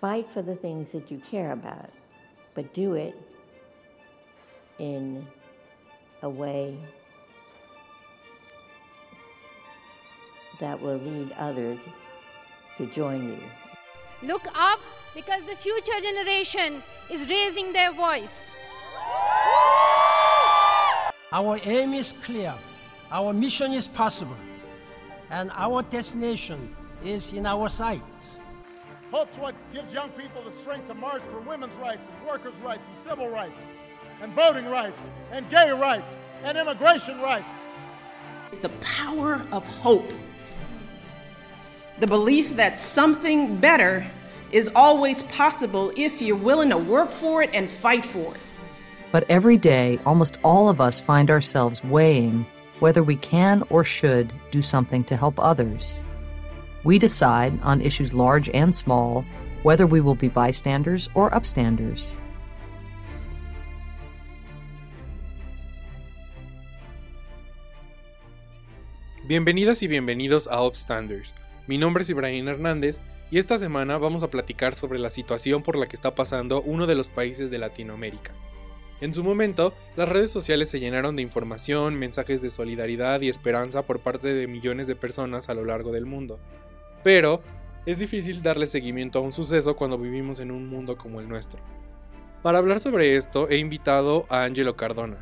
fight for the things that you care about, but do it in a way that will lead others to join you. Look up because the future generation is raising their voice. Our aim is clear, our mission is possible, and our destination is in our sights. Hope's what gives young people the strength to march for women's rights and workers' rights and civil rights and voting rights and gay rights and immigration rights. The power of hope. The belief that something better is always possible if you're willing to work for it and fight for it. But every day, almost all of us find ourselves weighing whether we can or should do something to help others. We decide on issues large and small whether we will be bystanders or upstanders. Bienvenidas y bienvenidos a Upstanders. Mi nombre es Ibrahim Hernández y esta semana vamos a platicar sobre la situación por la que está pasando uno de los países de Latinoamérica. En su momento, las redes sociales se llenaron de información, mensajes de solidaridad y esperanza por parte de millones de personas a lo largo del mundo. Pero es difícil darle seguimiento a un suceso cuando vivimos en un mundo como el nuestro. Para hablar sobre esto he invitado a Angelo Cardona.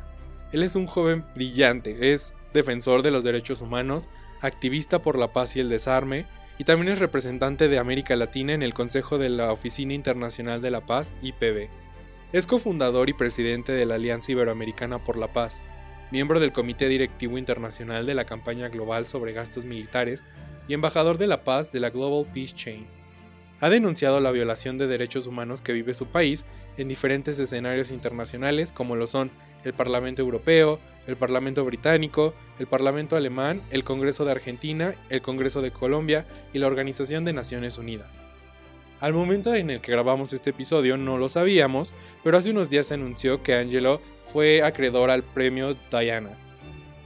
Él es un joven brillante, es defensor de los derechos humanos, activista por la paz y el desarme, y también es representante de América Latina en el Consejo de la Oficina Internacional de la Paz, IPB. Es cofundador y presidente de la Alianza Iberoamericana por la Paz, miembro del Comité Directivo Internacional de la Campaña Global sobre Gastos Militares y embajador de la paz de la Global Peace Chain. Ha denunciado la violación de derechos humanos que vive su país en diferentes escenarios internacionales como lo son el Parlamento Europeo, el Parlamento Británico, el Parlamento Alemán, el Congreso de Argentina, el Congreso de Colombia y la Organización de Naciones Unidas. Al momento en el que grabamos este episodio no lo sabíamos, pero hace unos días se anunció que Angelo fue acreedor al premio Diana.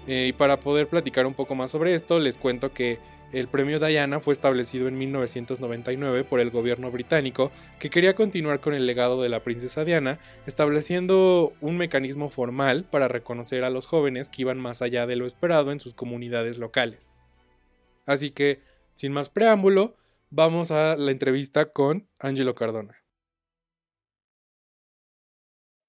Eh, y para poder platicar un poco más sobre esto, les cuento que el premio Diana fue establecido en 1999 por el gobierno británico que quería continuar con el legado de la princesa Diana, estableciendo un mecanismo formal para reconocer a los jóvenes que iban más allá de lo esperado en sus comunidades locales. Así que, sin más preámbulo, vamos a la entrevista con Angelo Cardona.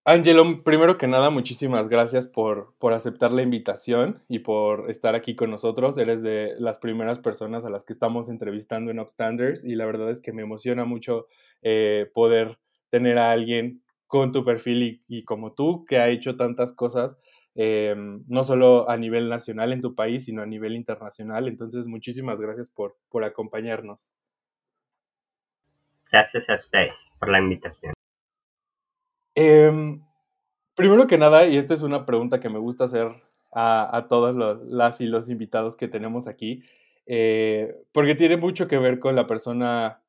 Angelo, primero que nada, muchísimas gracias por, por, aceptar la invitación y por estar aquí con nosotros. Eres de las primeras personas a las que estamos entrevistando en Upstanders y la verdad es que me emociona mucho eh, poder tener a alguien con tu perfil y, como tú que ha hecho tantas cosas, eh, no solo a nivel nacional en tu país, sino a nivel internacional. Entonces, muchísimas gracias por, por acompañarnos. Gracias a ustedes por la invitación. Em, primero que nada, y esta es una pregunta que me gusta hacer a, los, las y los invitados que tenemos aquí, eh, porque tiene mucho que ver con la persona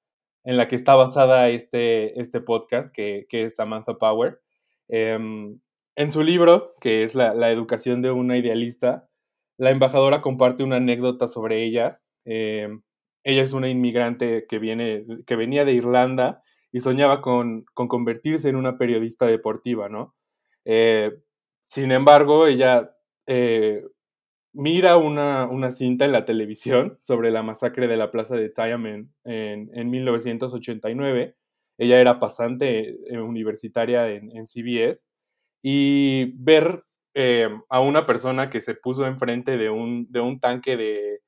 en la que está basada este, este podcast, que, es Samantha Power. Em, en su libro, que es la, la, educación de una idealista, la embajadora comparte una anécdota sobre ella. Em, ella es una inmigrante que, viene, que venía de Irlanda y soñaba con, convertirse en una periodista deportiva, ¿no? Eh, sin embargo, ella eh, mira una, cinta en la televisión sobre la masacre de la plaza de Tiananmen en, 1989. Ella era pasante eh, universitaria en, CBS y ver a una persona que se puso enfrente de un, de un tanque de,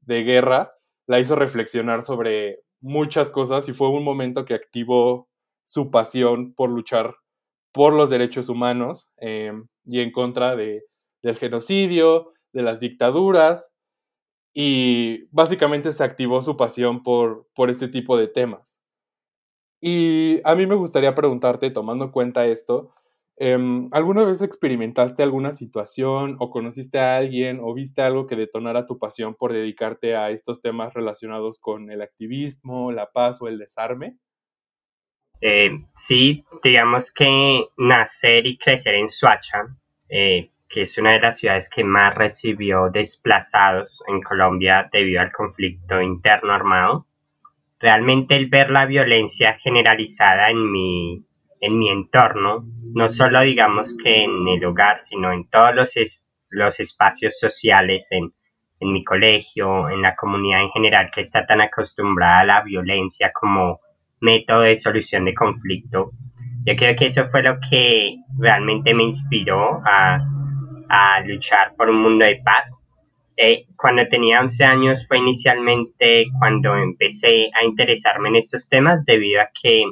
de guerra la hizo reflexionar sobre muchas cosas y fue un momento que activó su pasión por luchar por los derechos humanos em, y en contra de, del genocidio, de las dictaduras y básicamente se activó su pasión por, por este tipo de temas. Y a mí me gustaría preguntarte, tomando en cuenta esto, Em, ¿Alguna vez experimentaste alguna situación o conociste a alguien o viste algo que detonara tu pasión por dedicarte a estos temas relacionados con el activismo, la paz o el desarme? Eh, sí, digamos que nacer y crecer en Suacha, eh, que es una de las ciudades que más recibió desplazados en Colombia debido al conflicto interno armado, realmente el ver la violencia generalizada en mi, en mi entorno, no solo digamos que en el hogar, sino en todos los, los espacios sociales, en, en mi colegio, en la comunidad en general que está tan acostumbrada a la violencia como método de solución de conflicto. Yo creo que eso fue lo que realmente me inspiró a, a luchar por un mundo de paz eh, cuando tenía 11 años fue inicialmente cuando empecé a interesarme en estos temas debido a que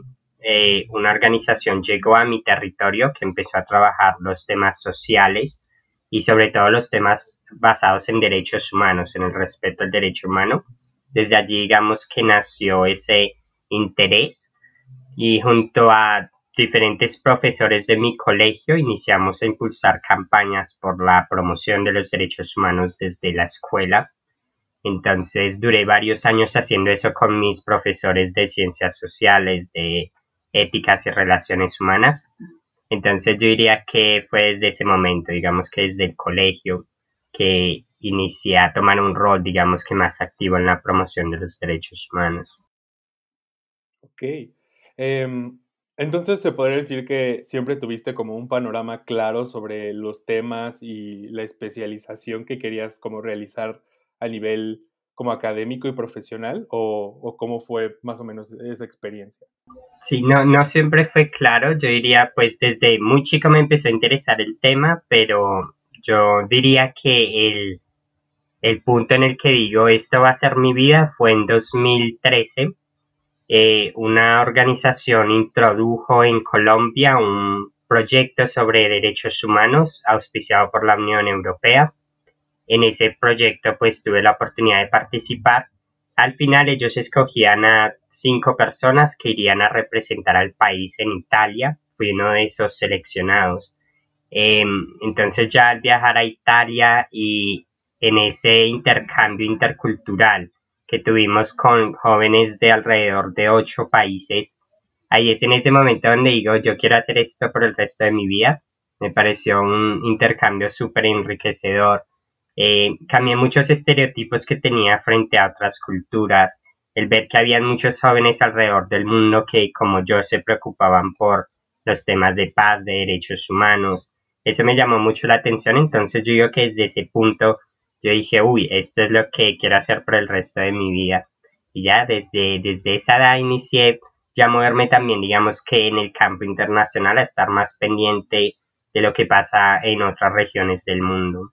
eh, una organización llegó a mi territorio que empezó a trabajar los temas sociales y sobre todo los temas basados en derechos humanos, en el respeto al derecho humano. Desde allí digamos que nació ese interés y junto a diferentes profesores de mi colegio iniciamos a impulsar campañas por la promoción de los derechos humanos desde la escuela. Entonces duré varios años haciendo eso con mis profesores de ciencias sociales, de éticas y relaciones humanas. Entonces yo diría que fue desde ese momento, digamos que desde el colegio, que inicié a tomar un rol, digamos que más activo en la promoción de los derechos humanos. Ok. Em, entonces se podría decir que siempre tuviste como un panorama claro sobre los temas y la especialización que querías como realizar a nivel como académico y profesional o, cómo fue más o menos esa experiencia? Sí, no, no siempre fue claro. Yo diría, pues desde muy chico me empezó a interesar el tema, pero yo diría que el, el punto en el que digo esto va a ser mi vida fue en 2013 eh, una organización introdujo en Colombia un proyecto sobre derechos humanos auspiciado por la Unión Europea. En ese proyecto pues tuve la oportunidad de participar. Al final ellos escogían a cinco personas que irían a representar al país en Italia. Fui uno de esos seleccionados. Em, entonces ya al viajar a Italia y en ese intercambio intercultural que tuvimos con jóvenes de alrededor de ocho países. Ahí es en ese momento donde digo, yo quiero hacer esto por el resto de mi vida. Me pareció un intercambio súper enriquecedor. Eh, cambié muchos estereotipos que tenía frente a otras culturas. El ver que había muchos jóvenes alrededor del mundo que, como yo, se preocupaban por los temas de paz, de derechos humanos. Eso me llamó mucho la atención. Entonces yo digo que desde ese punto yo dije, uy, esto es lo que quiero hacer por el resto de mi vida. Y ya desde, desde esa edad inicié ya moverme también, digamos que en el campo internacional, a estar más pendiente de lo que pasa en otras regiones del mundo.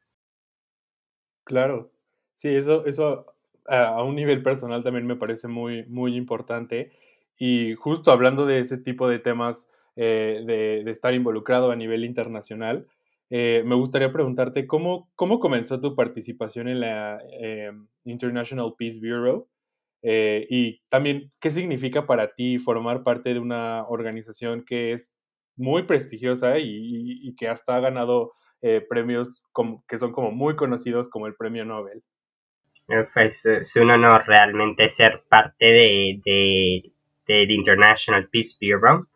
Claro, sí, eso, eso a un nivel personal también me parece muy, muy importante. Y justo hablando de ese tipo de temas, eh, de, estar involucrado a nivel internacional, eh, me gustaría preguntarte cómo, cómo comenzó tu participación en la eh, International Peace Bureau eh, y también qué significa para ti formar parte de una organización que es muy prestigiosa y, que hasta ha ganado premios que son como muy conocidos como el Premio Nobel. Pues, es un honor realmente ser parte de, de, del International Peace Bureau.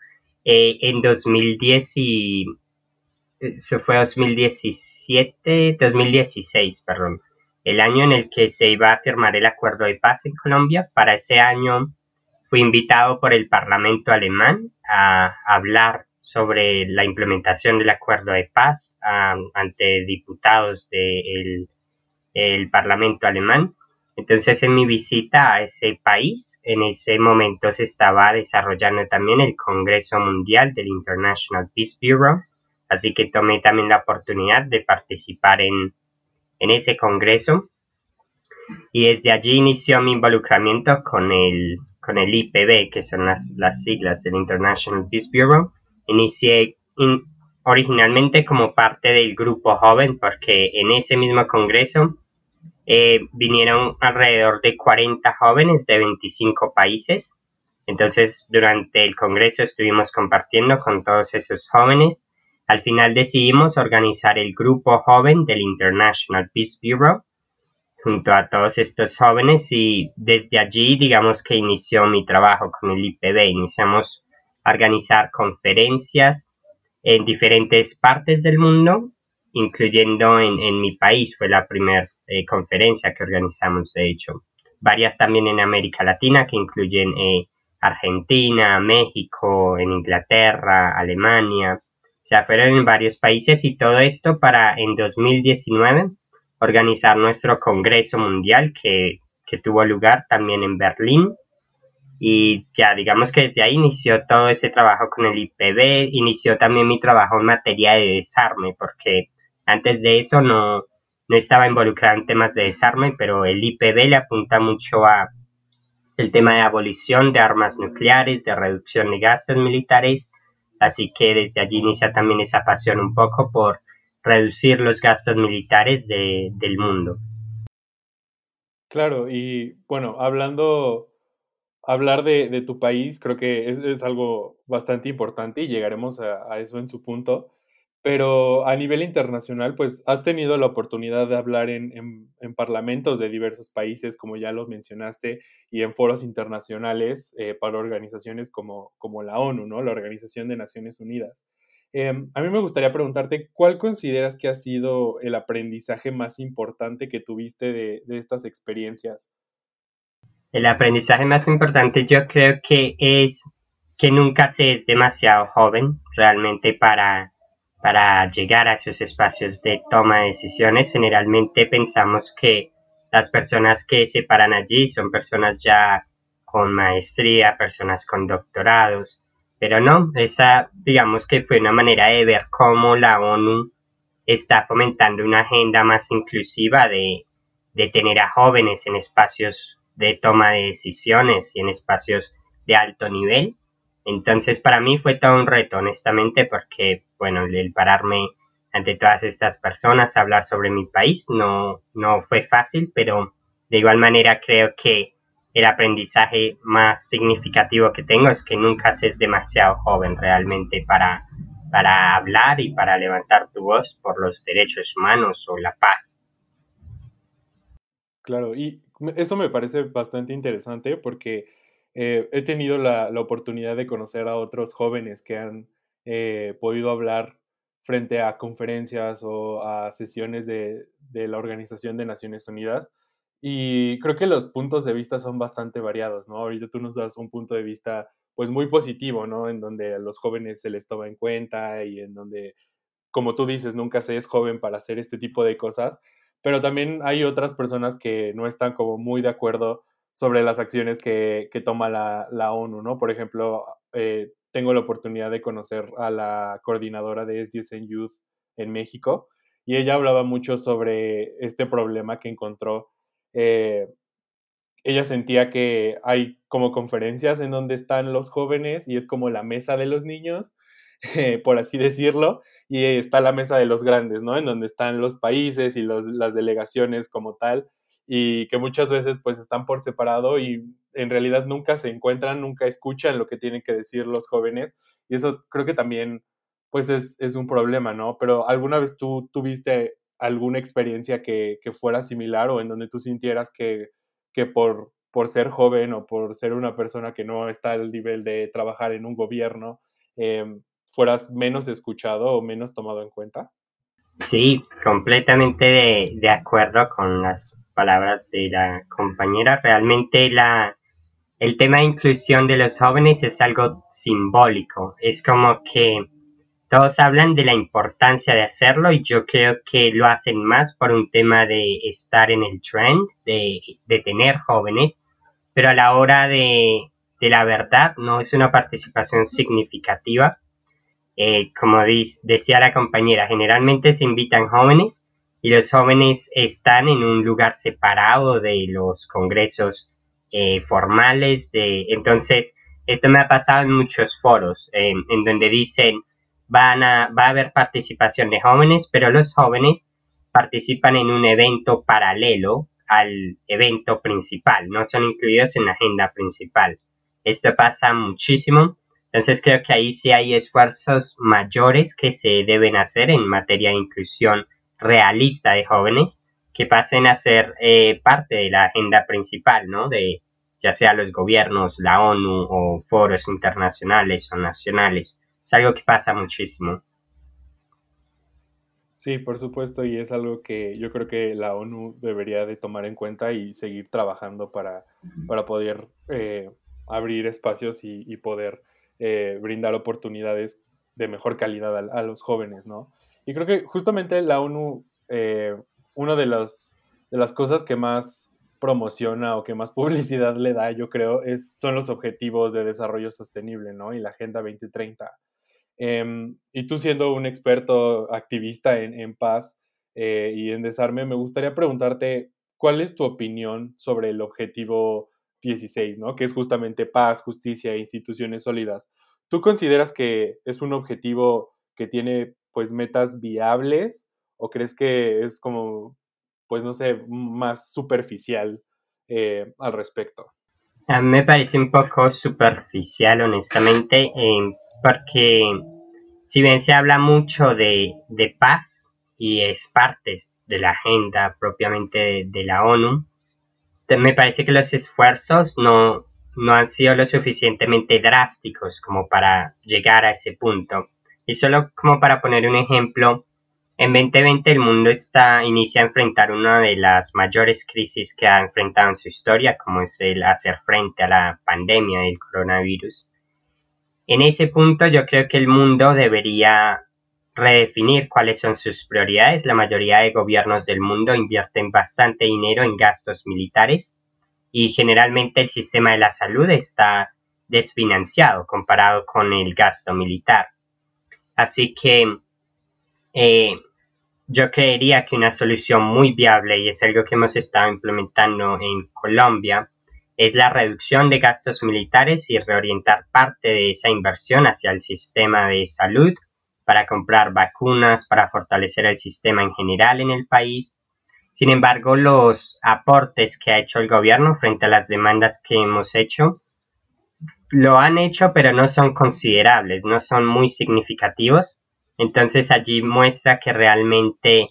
en 2010 y se fue 2017, 2016, perdón, el año en el que se iba a firmar el acuerdo de paz en Colombia. Para ese año fui invitado por el Parlamento alemán a hablar sobre la implementación del acuerdo de paz ante diputados del el Parlamento alemán. Entonces, en mi visita a ese país, en ese momento se estaba desarrollando también el Congreso Mundial del International Peace Bureau, Así que tomé también la oportunidad de participar en, ese congreso y desde allí inició mi involucramiento con el, con el IPB, que son las, las siglas del International Peace Bureau. Inicié originalmente como parte del grupo joven porque en ese mismo congreso eh, vinieron alrededor de 40 jóvenes de 25 países. Entonces, durante el congreso estuvimos compartiendo con todos esos jóvenes al final decidimos organizar el grupo joven del International Peace Bureau junto a todos estos jóvenes y desde allí digamos que inició mi trabajo con el IPB. Iniciamos organizar conferencias en diferentes partes del mundo, incluyendo en, mi país. Fue la primera eh, conferencia que organizamos, de hecho. varias también en América Latina que incluyen eh, Argentina, México, en Inglaterra, Alemania, o sea, fueron en varios países y todo esto para en 2019 organizar nuestro Congreso Mundial que, que tuvo lugar también en Berlín y ya digamos que desde ahí inició todo ese trabajo con el IPB, inició también mi trabajo en materia de desarme, porque antes de eso no, no estaba involucrado en temas de desarme, pero el IPB le apunta mucho a el tema de abolición de armas nucleares, de reducción de gastos militares, así que desde allí inicia también esa pasión un poco por reducir los gastos militares de, del mundo. Claro, y bueno, hablando hablar de, tu país creo que es, algo bastante importante y llegaremos a, eso en su punto. Pero a nivel internacional, pues has tenido la oportunidad de hablar en, parlamentos de diversos países, como ya lo mencionaste, y en foros internacionales eh, para organizaciones como, la ONU. La Organización de Naciones Unidas. Em, a mí me gustaría preguntarte, ¿cuál consideras que ha sido el aprendizaje más importante que tuviste de estas experiencias? El aprendizaje más importante yo creo que es que nunca se es demasiado joven realmente para, para llegar a esos espacios de toma de decisiones. Generalmente pensamos que las personas que se paran allí son personas ya con maestría, personas con doctorados, pero no, esa digamos que fue una manera de ver cómo la ONU está fomentando una agenda más inclusiva de, de tener a jóvenes en espacios de toma de decisiones y en espacios de alto nivel. Entonces para mí fue todo un reto, honestamente, porque, bueno, el pararme ante todas estas personas, a hablar sobre mi país, no, no fue fácil, pero de igual manera creo que el aprendizaje más significativo que tengo es que nunca se es demasiado joven realmente para, para hablar y para levantar tu voz por los derechos humanos o la paz. Claro, y eso me parece bastante interesante porque eh, he tenido la, oportunidad de conocer a otros jóvenes que han eh, podido hablar frente a conferencias o a sesiones de, la Organización de Naciones Unidas. Y creo que los puntos de vista son bastante variados, ¿no? Ahorita tú nos das un punto de vista pues muy positivo, ¿no? En donde a los jóvenes se les toma en cuenta y en donde, como tú dices, nunca se es joven para hacer este tipo de cosas pero también hay otras personas que no están como muy de acuerdo sobre las acciones que, que toma la, la, ONU, ¿no? Por ejemplo, eh, tengo la oportunidad de conocer a la coordinadora de SDSN Youth en México y ella hablaba mucho sobre este problema que encontró. Eh, ella sentía que hay como conferencias en donde están los jóvenes y es como la mesa de los niños por así decirlo, y está la mesa de los grandes, ¿no? En donde están los países y las delegaciones como tal, y que muchas veces pues están por separado y en realidad nunca se encuentran, nunca escuchan lo que tienen que decir los jóvenes, y eso creo que también pues es, es un problema, ¿no? Pero ¿alguna vez tú tuviste alguna experiencia que, que fuera similar o en donde tú sintieras que, que por, por ser joven o por ser una persona que no está al nivel de trabajar en un gobierno, eh, fueras menos escuchado o menos tomado en cuenta? Sí, completamente de, acuerdo con las palabras de la compañera. Realmente la, el tema de inclusión de los jóvenes es algo simbólico. Es como que todos hablan de la importancia de hacerlo y yo creo que lo hacen más por un tema de estar en el trend, de, de tener jóvenes, pero a la hora de, de la verdad no es una participación significativa eh, como decía la compañera, generalmente se invitan jóvenes y los jóvenes están en un lugar separado de los congresos eh, formales. De, entonces, esto me ha pasado en muchos foros, en donde dicen, van a, va a haber participación de jóvenes, pero los jóvenes participan en un evento paralelo al evento principal, no son incluidos en la agenda principal. Esto pasa muchísimo entonces creo que ahí sí hay esfuerzos mayores que se deben hacer en materia de inclusión realista de jóvenes que pasen a ser eh, parte de la agenda principal, ¿no? De ya sea los gobiernos, la ONU o foros internacionales o nacionales. Es algo que pasa muchísimo. Sí, por supuesto, y es algo que yo creo que la ONU debería de tomar en cuenta y seguir trabajando para, para poder eh, abrir espacios y, poder eh, brindar oportunidades de mejor calidad a, los jóvenes, ¿no? Y creo que justamente la ONU, eh, una de, de las cosas que más promociona o que más publicidad le da, yo creo, es, son los objetivos de desarrollo sostenible, ¿no? Y la Agenda 2030. Em, y tú siendo un experto activista en, paz eh, y en desarme, me gustaría preguntarte, ¿cuál es tu opinión sobre el objetivo 16, ¿no? que es justamente paz, justicia e instituciones sólidas? ¿Tú consideras que es un objetivo que tiene pues metas viables o crees que es como, pues no sé, más superficial eh, al respecto? A mí me parece un poco superficial, honestamente, porque si bien se habla mucho de, paz y es parte de la agenda propiamente de, la ONU, me parece que los esfuerzos no, no han sido lo suficientemente drásticos como para llegar a ese punto. Y solo como para poner un ejemplo, en 2020 el mundo está, inicia a enfrentar una de las mayores crisis que ha enfrentado en su historia, como es el hacer frente a la pandemia del coronavirus. En ese punto yo creo que el mundo debería redefinir cuáles son sus prioridades. La mayoría de gobiernos del mundo invierten bastante dinero en gastos militares y generalmente el sistema de la salud está desfinanciado comparado con el gasto militar. Así que eh, yo creería que una solución muy viable, y es algo que hemos estado implementando en Colombia, es la reducción de gastos militares y reorientar parte de esa inversión hacia el sistema de salud para comprar vacunas, para fortalecer el sistema en general en el país. Sin embargo, los aportes que ha hecho el gobierno frente a las demandas que hemos hecho lo han hecho, pero no son considerables, no son muy significativos. Entonces allí muestra que realmente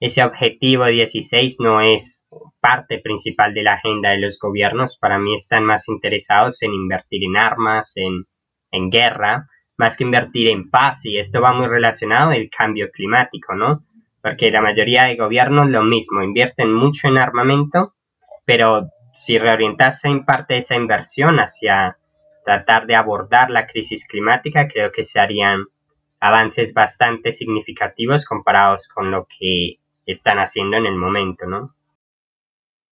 ese objetivo 16 no es parte principal de la agenda de los gobiernos. Para mí están más interesados en invertir en armas, en, en guerra, más que invertir en paz. Y esto va muy relacionado al cambio climático, ¿no? Porque la mayoría de gobiernos lo mismo, invierten mucho en armamento, pero si reorientasen parte de esa inversión hacia tratar de abordar la crisis climática, creo que se harían avances bastante significativos comparados con lo que están haciendo en el momento, ¿no?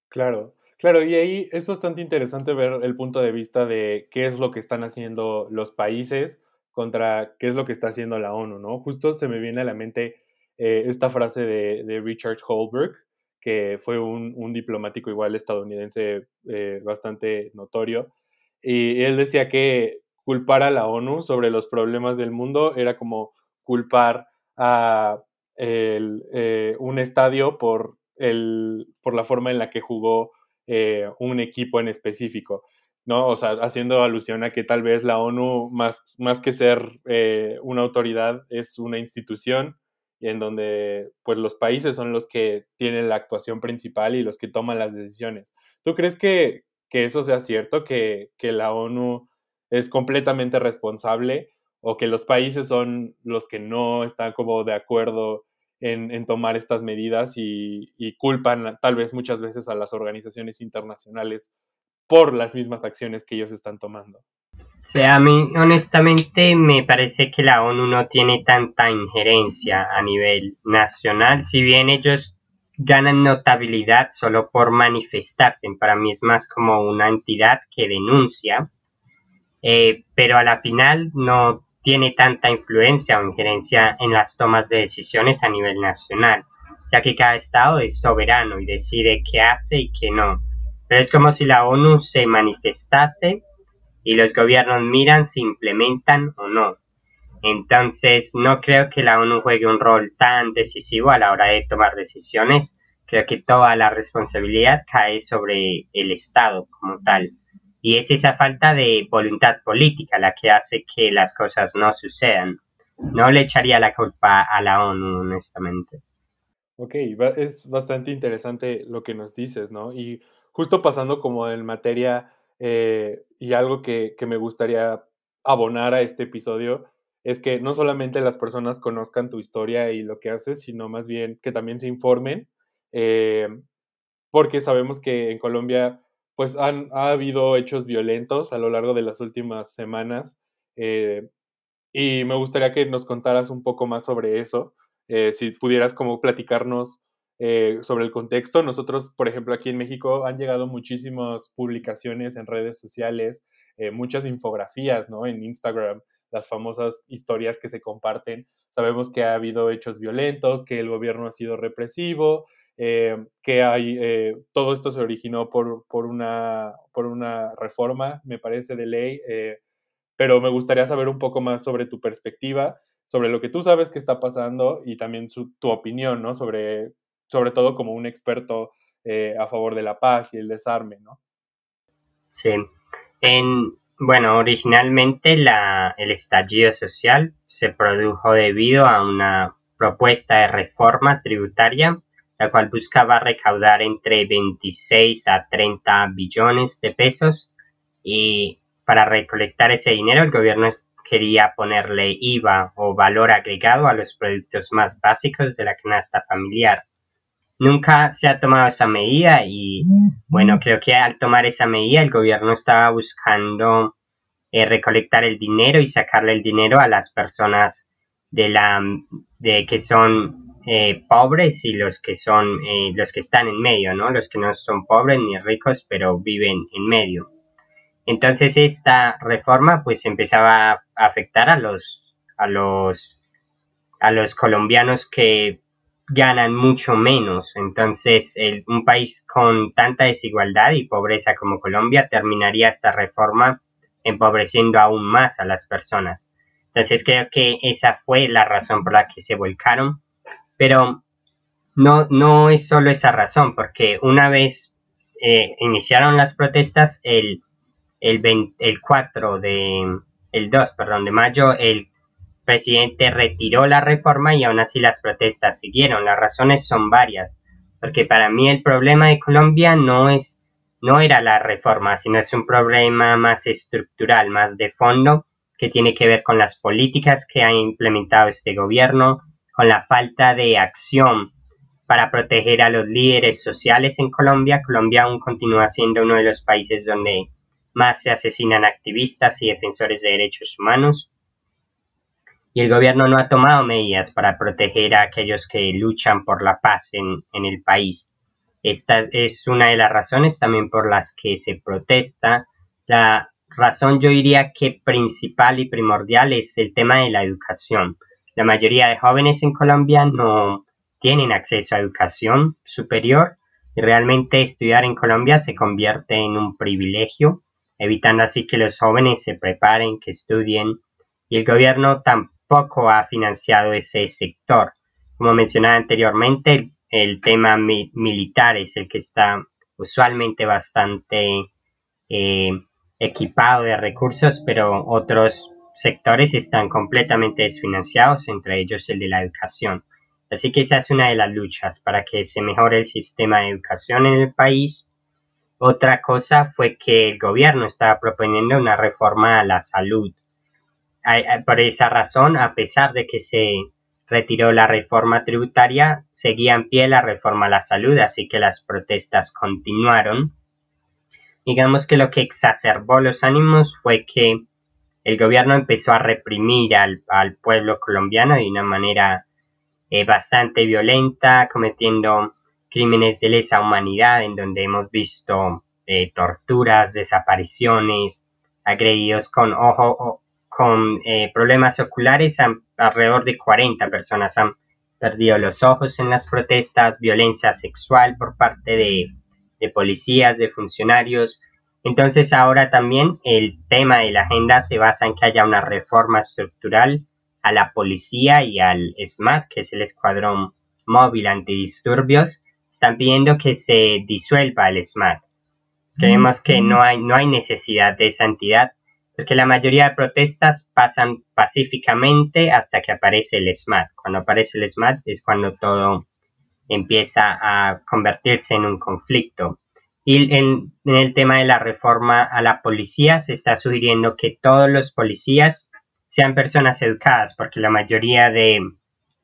Claro, claro, y ahí es bastante interesante ver el punto de vista de qué es lo que están haciendo los países contra qué es lo que está haciendo la ONU, ¿no? Justo se me viene a la mente eh, esta frase de, Richard Holbrooke, que fue un, diplomático igual estadounidense eh, bastante notorio, y él decía que culpar a la ONU sobre los problemas del mundo era como culpar a eh, un estadio por, la forma en la que jugó un equipo en específico, ¿no? O sea, haciendo alusión a que tal vez la ONU, más, más que ser eh, una autoridad, es una institución en donde pues los países son los que tienen la actuación principal y los que toman las decisiones. ¿Tú crees que, que eso sea cierto, que, que la ONU es completamente responsable o que los países son los que no están como de acuerdo en, tomar estas medidas y, culpan tal vez muchas veces a las organizaciones internacionales por las mismas acciones que ellos están tomando. O sea, a mí honestamente me parece que la ONU no tiene tanta injerencia a nivel nacional, si bien ellos ganan notabilidad solo por manifestarse, para mí es más como una entidad que denuncia, eh, pero a la final no tiene tanta influencia o injerencia en las tomas de decisiones a nivel nacional, ya que cada estado es soberano y decide qué hace y qué no. Pero es como si la ONU se manifestase y los gobiernos miran si implementan o no. Entonces, no creo que la ONU juegue un rol tan decisivo a la hora de tomar decisiones. Creo que toda la responsabilidad cae sobre el Estado como tal. Y es esa falta de voluntad política la que hace que las cosas no sucedan. No le echaría la culpa a la ONU, honestamente. Ok, es bastante interesante lo que nos dices, ¿no? Y justo pasando como en materia eh, y algo que, me gustaría abonar a este episodio es que no solamente las personas conozcan tu historia y lo que haces, sino más bien que también se informen, eh, porque sabemos que en Colombia pues han, ha habido hechos violentos a lo largo de las últimas semanas eh, y me gustaría que nos contaras un poco más sobre eso, si pudieras como platicarnos sobre el contexto. Nosotros, por ejemplo, aquí en México han llegado muchísimas publicaciones en redes sociales, muchas infografías, ¿no? En Instagram las famosas historias que se comparten. Sabemos que ha habido hechos violentos, que el gobierno ha sido represivo, eh, que hay, eh, todo esto se originó por, por, una, por una reforma, me parece, de ley, eh, pero me gustaría saber un poco más sobre tu perspectiva, sobre lo que tú sabes que está pasando y también tu opinión, ¿no? Sobre, sobre todo como un experto a favor de la paz y el desarme, ¿no? Sí. En, bueno, originalmente la, el estallido social se produjo debido a una propuesta de reforma tributaria, la cual buscaba recaudar entre 26 a 30 billones de pesos y para recolectar ese dinero el gobierno quería ponerle IVA o valor agregado a los productos más básicos de la canasta familiar. Nunca se ha tomado esa medida y bueno, creo que al tomar esa medida el gobierno estaba buscando eh, recolectar el dinero y sacarle el dinero a las personas de la de que son eh, pobres y los que son eh, los que están en medio, ¿no? Los que no son pobres ni ricos, pero viven en medio. Entonces esta reforma pues empezaba a afectar a los a los a los colombianos que ganan mucho menos. Entonces, un país con tanta desigualdad y pobreza como Colombia terminaría esta reforma empobreciendo aún más a las personas. Entonces, creo que esa fue la razón por la que se volcaron. Pero no, no es solo esa razón, porque una vez eh, iniciaron las protestas, el, el, el 4 de, el 2, perdón, de mayo, el presidente retiró la reforma y aún así las protestas siguieron. Las razones son varias, porque para mí el problema de Colombia no es no era la reforma, sino es un problema más estructural, más de fondo, que tiene que ver con las políticas que ha implementado este gobierno, con la falta de acción para proteger a los líderes sociales en Colombia. Colombia aún continúa siendo uno de los países donde más se asesinan activistas y defensores de derechos humanos y el gobierno no ha tomado medidas para proteger a aquellos que luchan por la paz en, el país. Esta es una de las razones también por las que se protesta. La razón yo diría que principal y primordial es el tema de la educación. La mayoría de jóvenes en Colombia no tienen acceso a educación superior y realmente estudiar en Colombia se convierte en un privilegio, evitando así que los jóvenes se preparen, que estudien y el gobierno tampoco poco ha financiado ese sector. Como mencionaba anteriormente, el, tema militar es el que está usualmente bastante eh, equipado de recursos, pero otros sectores están completamente desfinanciados, entre ellos el de la educación. Así que esa es una de las luchas para que se mejore el sistema de educación en el país. Otra cosa fue que el gobierno estaba proponiendo una reforma a la salud por esa razón, a pesar de que se retiró la reforma tributaria, seguía en pie la reforma a la salud, así que las protestas continuaron. Digamos que lo que exacerbó los ánimos fue que el gobierno empezó a reprimir al, pueblo colombiano de una manera eh, bastante violenta, cometiendo crímenes de lesa humanidad, en donde hemos visto eh, torturas, desapariciones, agredidos con ojo, con eh, problemas oculares, alrededor de 40 personas han perdido los ojos en las protestas, violencia sexual por parte de, de policías, de funcionarios. Entonces ahora también el tema de la agenda se basa en que haya una reforma estructural a la policía y al SMAT, que es el Escuadrón Móvil Antidisturbios. Están pidiendo que se disuelva el SMAT. Creemos que no hay, no hay necesidad de esa entidad porque la mayoría de protestas pasan pacíficamente hasta que aparece el SMAT. Cuando aparece el SMAT es cuando todo empieza a convertirse en un conflicto. Y en, el tema de la reforma a la policía se está sugiriendo que todos los policías sean personas educadas, porque la mayoría de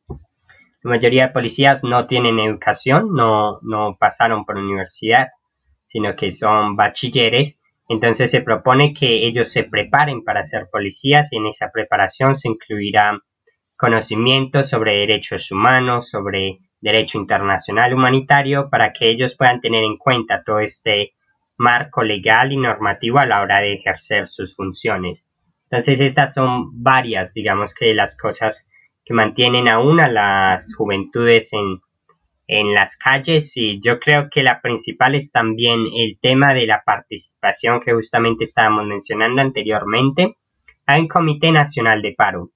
la mayoría de policías no tienen educación, no, no pasaron por universidad, sino que son bachilleres. Entonces se propone que ellos se preparen para ser policías y en esa preparación se incluirá conocimiento sobre derechos humanos, sobre derecho internacional humanitario, para que ellos puedan tener en cuenta todo este marco legal y normativo a la hora de ejercer sus funciones. Entonces, estas son varias, digamos que las cosas que mantienen aún a las juventudes en, en las calles y yo creo que la principal es también el tema de la participación que justamente estábamos mencionando anteriormente. Hay un Comité Nacional de Paro,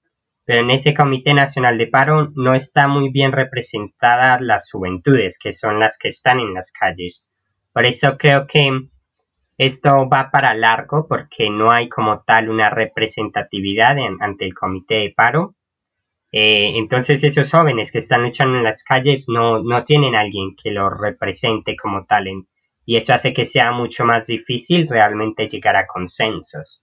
pero en ese Comité Nacional de Paro no está muy bien representadas las juventudes, que son las que están en las calles. Por eso creo que esto va para largo porque no hay como tal una representatividad ante el comité de paro. Eh, entonces esos jóvenes que están luchando en las calles no, no tienen alguien que los represente como tal y eso hace que sea mucho más difícil realmente llegar a consensos.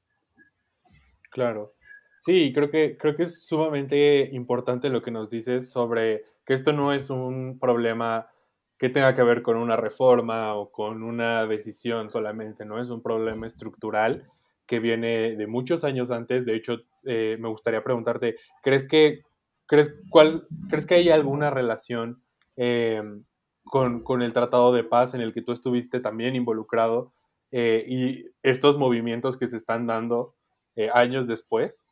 Claro. Sí, creo que, creo que es sumamente importante lo que nos dices sobre que esto no es un problema que tenga que ver con una reforma o con una decisión solamente, ¿no? Es un problema estructural que viene de muchos años antes. De hecho, eh, me gustaría preguntarte, ¿crees que, crees, cuál, ¿crees que hay alguna relación eh, con, el Tratado de Paz en el que tú estuviste también involucrado eh, y estos movimientos que se están dando años después?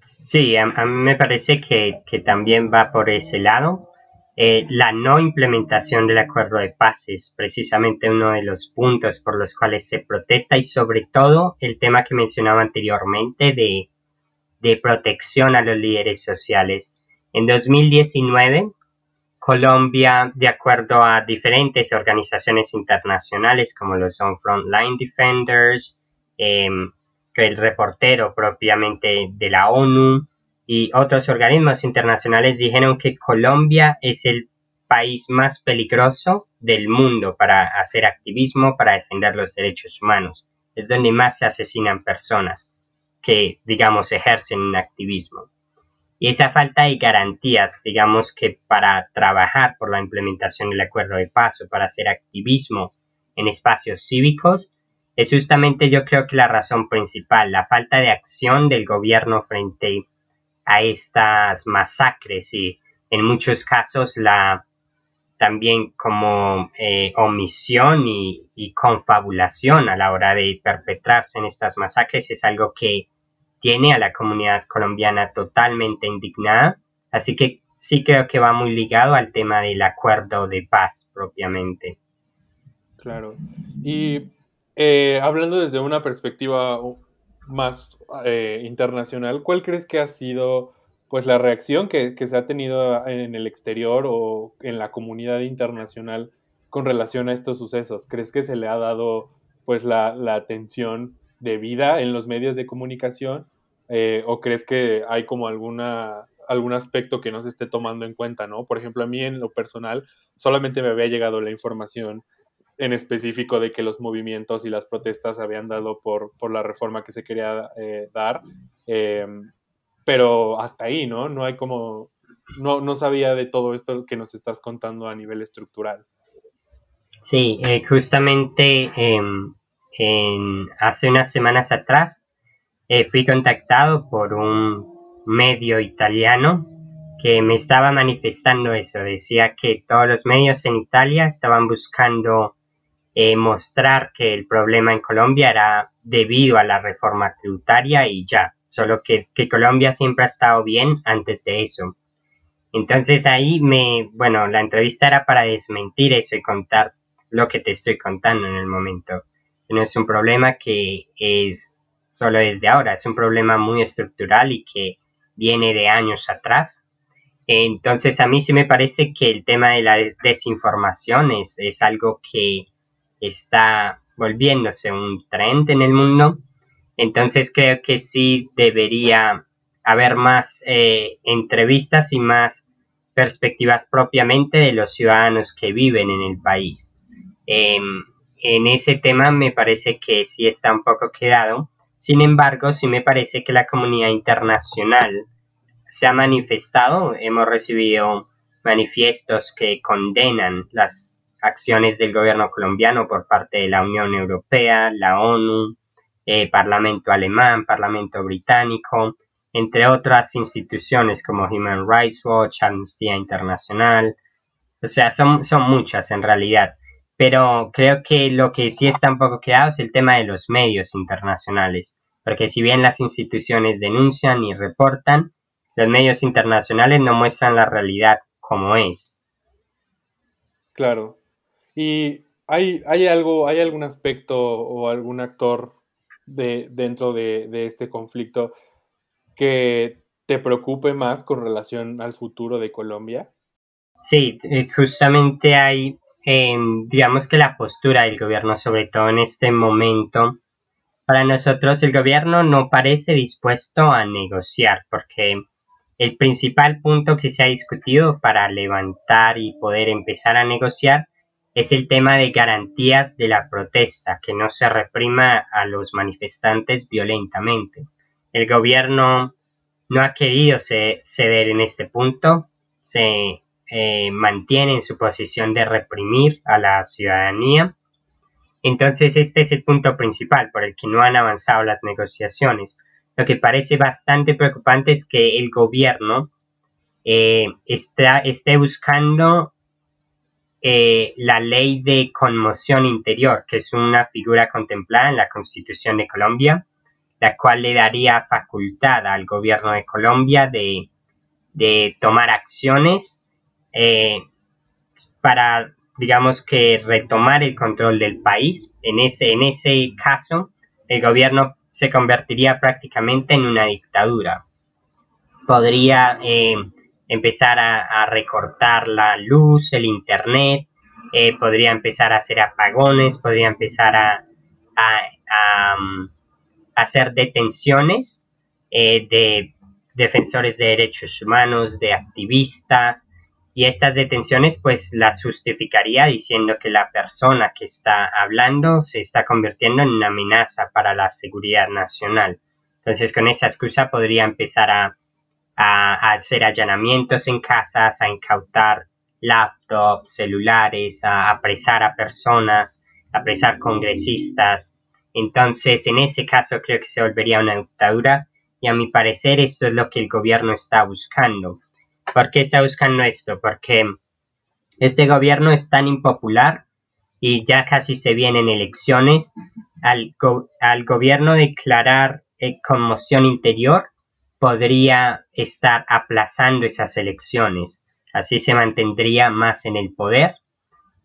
Sí, a, mí me parece que, que también va por ese lado eh, la no implementación del acuerdo de paz es precisamente uno de los puntos por los cuales se protesta y sobre todo el tema que mencionaba anteriormente de, de protección a los líderes sociales. En 2019, Colombia, de acuerdo a diferentes organizaciones internacionales como lo son Frontline Defenders, em, el reportero propiamente de la ONU, y otros organismos internacionales dijeron que Colombia es el país más peligroso del mundo para hacer activismo, para defender los derechos humanos. Es donde más se asesinan personas que, digamos, ejercen un activismo. Y esa falta de garantías, digamos que para trabajar por la implementación del acuerdo de paso, para hacer activismo en espacios cívicos, es justamente yo creo que la razón principal, la falta de acción del gobierno frente a estas masacres y en muchos casos la también como eh, omisión y, confabulación a la hora de perpetrarse en estas masacres es algo que tiene a la comunidad colombiana totalmente indignada. Así que sí creo que va muy ligado al tema del acuerdo de paz propiamente. Claro. Y eh, hablando desde una perspectiva más eh, internacional, ¿cuál crees que ha sido pues la reacción que, se ha tenido en el exterior o en la comunidad internacional con relación a estos sucesos? ¿Crees que se le ha dado pues la, atención debida en los medios de comunicación? Eh, ¿O crees que hay como alguna algún aspecto que no se esté tomando en cuenta, ¿no? Por ejemplo, a mí en lo personal solamente me había llegado la información en específico de que los movimientos y las protestas habían dado por, por la reforma que se quería eh, dar, em, pero hasta ahí, ¿no? No hay como, no, no sabía de todo esto que nos estás contando a nivel estructural. Sí, eh, justamente em, en, hace unas semanas atrás eh, fui contactado por un medio italiano que me estaba manifestando eso. Decía que todos los medios en Italia estaban buscando eh, mostrar que el problema en Colombia era debido a la reforma tributaria y ya, solo que, Colombia siempre ha estado bien antes de eso. Entonces ahí me, bueno, la entrevista era para desmentir eso y contar lo que te estoy contando en el momento. No es un problema que es solo desde ahora, es un problema muy estructural y que viene de años atrás. Entonces a mí sí me parece que el tema de la desinformación es, algo que está volviéndose un trend en el mundo. Entonces creo que sí debería haber más eh, entrevistas y más perspectivas propiamente de los ciudadanos que viven en el país. Em, en ese tema me parece que sí está un poco quedado, Sin embargo, sí me parece que la comunidad internacional se ha manifestado, hemos recibido manifiestos que condenan las acciones del gobierno colombiano por parte de la Unión Europea, la ONU, eh, Parlamento alemán, Parlamento británico, entre otras instituciones como Human Rights Watch, Amnistía Internacional. O sea, son, son muchas en realidad. Pero creo que lo que sí está un poco quedado es el tema de los medios internacionales. Porque si bien las instituciones denuncian y reportan, los medios internacionales no muestran la realidad como es. Claro. ¿Y hay, hay algo, hay algún aspecto o algún actor de, dentro de, este conflicto que te preocupe más con relación al futuro de Colombia? Sí, eh, justamente hay, digamos que la postura del gobierno, sobre todo en este momento, para nosotros el gobierno no parece dispuesto a negociar porque el principal punto que se ha discutido para levantar y poder empezar a negociar es el tema de garantías de la protesta, que no se reprima a los manifestantes violentamente. El gobierno no ha querido ceder en este punto, se eh, mantiene en su posición de reprimir a la ciudadanía. Entonces este es el punto principal por el que no han avanzado las negociaciones. Lo que parece bastante preocupante es que el gobierno eh, está, esté buscando eh, la ley de conmoción interior, que es una figura contemplada en la Constitución de Colombia, la cual le daría facultad al gobierno de Colombia de, tomar acciones eh, para, digamos que, retomar el control del país. En ese, en ese caso, el gobierno se convertiría prácticamente en una dictadura. Podría eh, empezar a, recortar la luz, el internet, eh, podría empezar a hacer apagones, podría empezar a, um, hacer detenciones de defensores de derechos humanos, de activistas, y estas detenciones pues las justificaría diciendo que la persona que está hablando se está convirtiendo en una amenaza para la seguridad nacional. Entonces con esa excusa podría empezar a a, hacer allanamientos en casas, a incautar laptops, celulares, a apresar a personas, a apresar congresistas. Entonces, en ese caso creo que se volvería una dictadura y a mi parecer esto es lo que el gobierno está buscando. ¿Por qué está buscando esto? Porque este gobierno es tan impopular y ya casi se vienen elecciones. Al, al gobierno declarar eh, conmoción interior, podría estar aplazando esas elecciones. Así se mantendría más en el poder.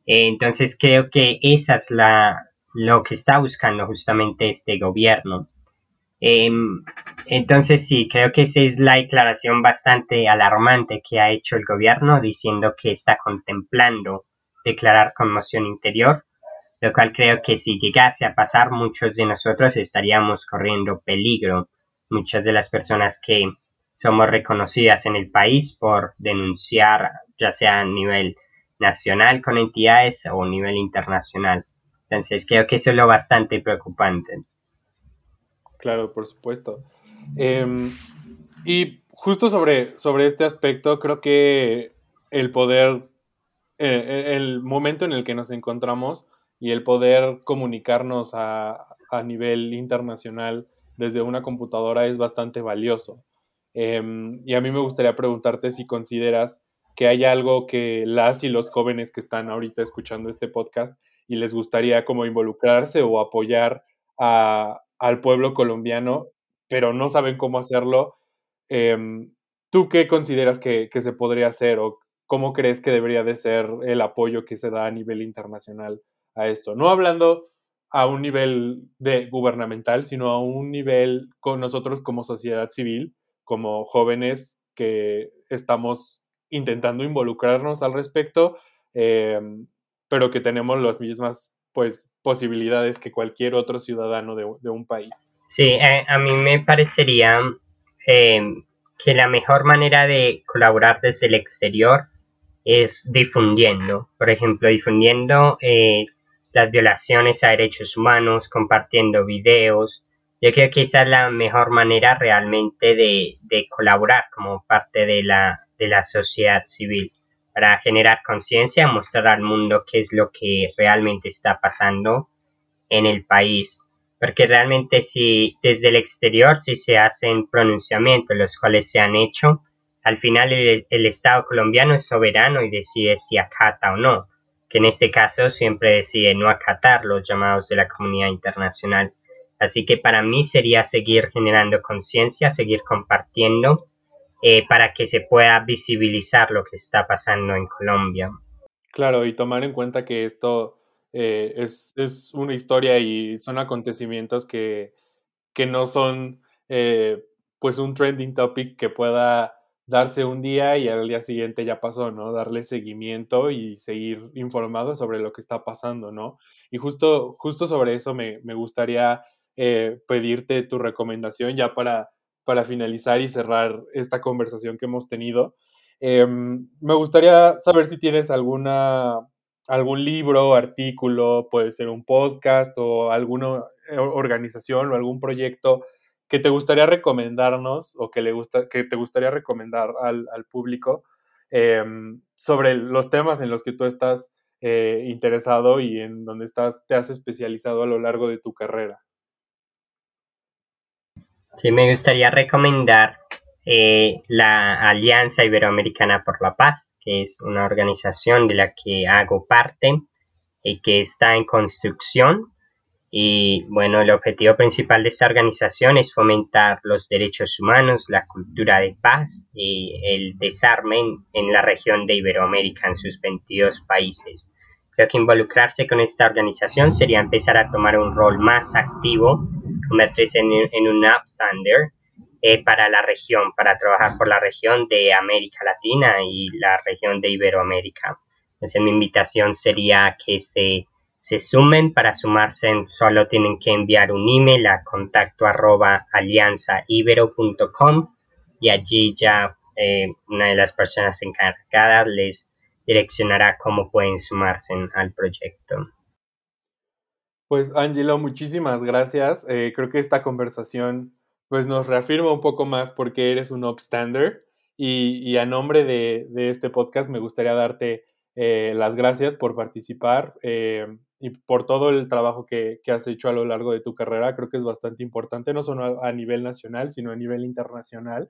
Eh, entonces creo que esa es la, lo que está buscando justamente este gobierno. Em, entonces sí, creo que esa es la declaración bastante alarmante que ha hecho el gobierno diciendo que está contemplando declarar conmoción interior, lo cual creo que si llegase a pasar muchos de nosotros estaríamos corriendo peligro muchas de las personas que somos reconocidas en el país por denunciar, ya sea a nivel nacional con entidades o a nivel internacional. Entonces creo que eso es lo bastante preocupante. Claro, por supuesto. Em, y justo sobre, sobre este aspecto, creo que el poder, eh, el momento en el que nos encontramos y el poder comunicarnos a, a nivel internacional desde una computadora es bastante valioso. Em, y a mí me gustaría preguntarte si consideras que hay algo que las y los jóvenes que están ahorita escuchando este podcast y les gustaría como involucrarse o apoyar al pueblo colombiano, pero no saben cómo hacerlo. Em, ¿Tú qué consideras que, que, se podría hacer o cómo crees que debería de ser el apoyo que se da a nivel internacional a esto? No hablando a un nivel de gubernamental, sino a un nivel con nosotros como sociedad civil, como jóvenes que estamos intentando involucrarnos al respecto, em, pero que tenemos las mismas pues, posibilidades que cualquier otro ciudadano de, un país. Sí, eh, a mí me parecería em, que la mejor manera de colaborar desde el exterior es difundiendo, por ejemplo, difundiendo eh, las violaciones a derechos humanos, compartiendo videos, yo creo que esa es la mejor manera realmente de, de colaborar como parte de la, de la sociedad civil para generar conciencia, mostrar al mundo qué es lo que realmente está pasando en el país. Porque realmente si desde el exterior si se hacen pronunciamientos, los cuales se han hecho, al final el, el Estado colombiano es soberano y decide si acata o no, que en este caso siempre decide no acatar los llamados de la comunidad internacional. Así que para mí sería seguir generando conciencia, seguir compartiendo eh, para que se pueda visibilizar lo que está pasando en Colombia. Claro, y tomar en cuenta que esto eh, es, es, una historia y son acontecimientos que, que no son eh, pues un trending topic que pueda darse un día y al día siguiente ya pasó, ¿no? Darle seguimiento y seguir informado sobre lo que está pasando, ¿no? Y justo, justo sobre eso me, me gustaría eh, pedirte tu recomendación ya para, para finalizar y cerrar esta conversación que hemos tenido. Eh, me gustaría saber si tienes alguna, algún libro, artículo, puede ser un podcast o alguna organización o algún proyecto que te gustaría recomendarnos o que, le gusta, que te gustaría recomendar al, público eh, sobre los temas en los que tú estás eh, interesado y en donde estás, te has especializado a lo largo de tu carrera. Sí, me gustaría recomendar eh, la Alianza Iberoamericana por la Paz, que es una organización de la que hago parte y que está en construcción. Y bueno, el objetivo principal de esta organización es fomentar los derechos humanos, la cultura de paz y el desarme en, en la región de Iberoamérica, en sus 22 países. Creo que involucrarse con esta organización sería empezar a tomar un rol más activo convertirse en, en un upstander eh, para la región, para trabajar por la región de América Latina y la región de Iberoamérica. Entonces mi invitación sería que se, se sumen, para sumarse solo tienen que enviar un email a contacto arroba y allí ya eh, una de las personas encargadas les direccionará cómo pueden sumarse al proyecto. Pues Angelo, muchísimas gracias. Eh, creo que esta conversación pues nos reafirma un poco más porque eres un upstander y, a nombre de, este podcast me gustaría darte eh, las gracias por participar eh, y por todo el trabajo que, que, has hecho a lo largo de tu carrera. Creo que es bastante importante, no solo a, a nivel nacional, sino a nivel internacional.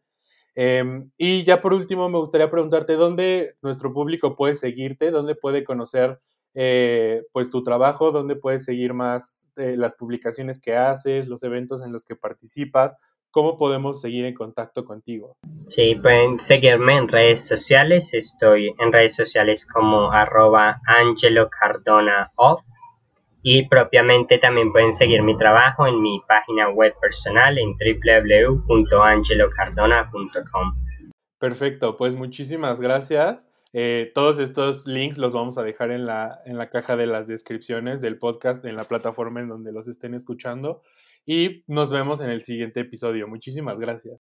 Eh, y ya por último, me gustaría preguntarte dónde nuestro público puede seguirte, dónde puede conocer eh, pues tu trabajo, dónde puedes seguir más eh, las publicaciones que haces, los eventos en los que participas, cómo podemos seguir en contacto contigo. Sí, pueden seguirme en redes sociales, estoy en redes sociales como arroba off y propiamente también pueden seguir mi trabajo en mi página web personal en www.angelocardona.com. Perfecto, pues muchísimas gracias. Eh, todos estos links los vamos a dejar en la, en la caja de las descripciones del podcast, en la plataforma en donde los estén escuchando. Y nos vemos en el siguiente episodio. Muchísimas gracias.